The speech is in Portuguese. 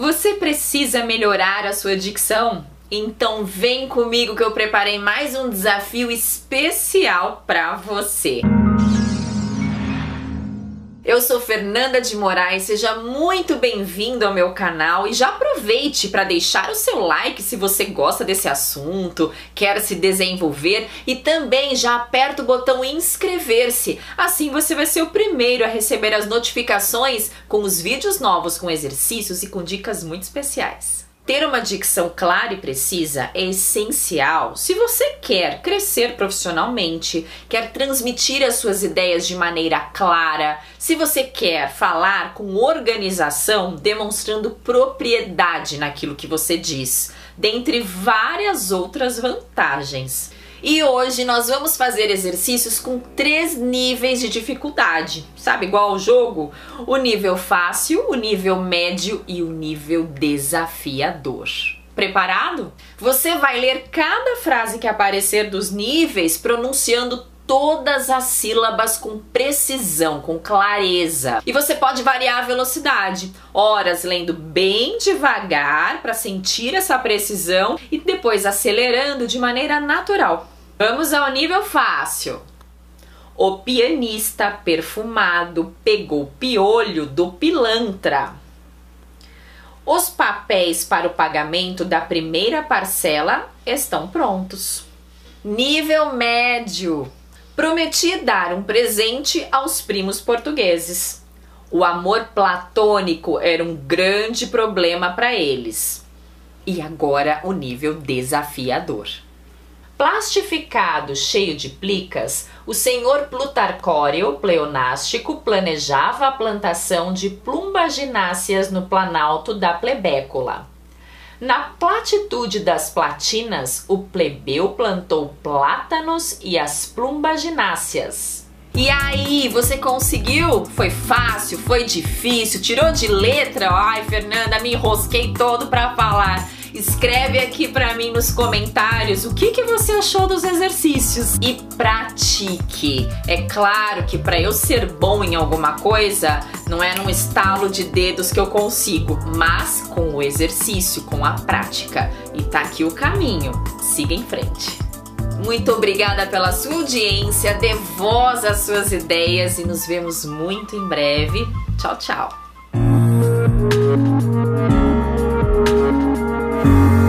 Você precisa melhorar a sua dicção? Então vem comigo que eu preparei mais um desafio especial para você. Eu sou Fernanda de Moraes, seja muito bem-vindo ao meu canal e já aproveite para deixar o seu like se você gosta desse assunto, quer se desenvolver e também já aperta o botão inscrever-se. Assim você vai ser o primeiro a receber as notificações com os vídeos novos com exercícios e com dicas muito especiais. Ter uma dicção clara e precisa é essencial se você quer crescer profissionalmente, quer transmitir as suas ideias de maneira clara, se você quer falar com organização, demonstrando propriedade naquilo que você diz, dentre várias outras vantagens. E hoje nós vamos fazer exercícios com três níveis de dificuldade, sabe? Igual ao jogo: o nível fácil, o nível médio e o nível desafiador. Preparado? Você vai ler cada frase que aparecer dos níveis pronunciando todas as sílabas com precisão, com clareza. E você pode variar a velocidade, horas lendo bem devagar para sentir essa precisão e depois acelerando de maneira natural. Vamos ao nível fácil. O pianista perfumado pegou piolho do pilantra. Os papéis para o pagamento da primeira parcela estão prontos. Nível médio. Prometi dar um presente aos primos portugueses. O amor platônico era um grande problema para eles. E agora o nível desafiador. Plastificado cheio de plicas, o senhor Plutarcóreo pleonástico planejava a plantação de plumbagináceas no planalto da plebécula. Na platitude das platinas, o plebeu plantou plátanos e as plumbagináceas. E aí, você conseguiu? Foi fácil? Foi difícil? Tirou de letra? Ai, Fernanda, me enrosquei todo para falar. Escreve aqui para mim nos comentários o que, que você achou dos exercícios e pratique. É claro que para eu ser bom em alguma coisa, não é num estalo de dedos que eu consigo, mas com o exercício, com a prática. E tá aqui o caminho. Siga em frente. Muito obrigada pela sua audiência, dê voz às suas ideias e nos vemos muito em breve. Tchau, tchau. Thank you.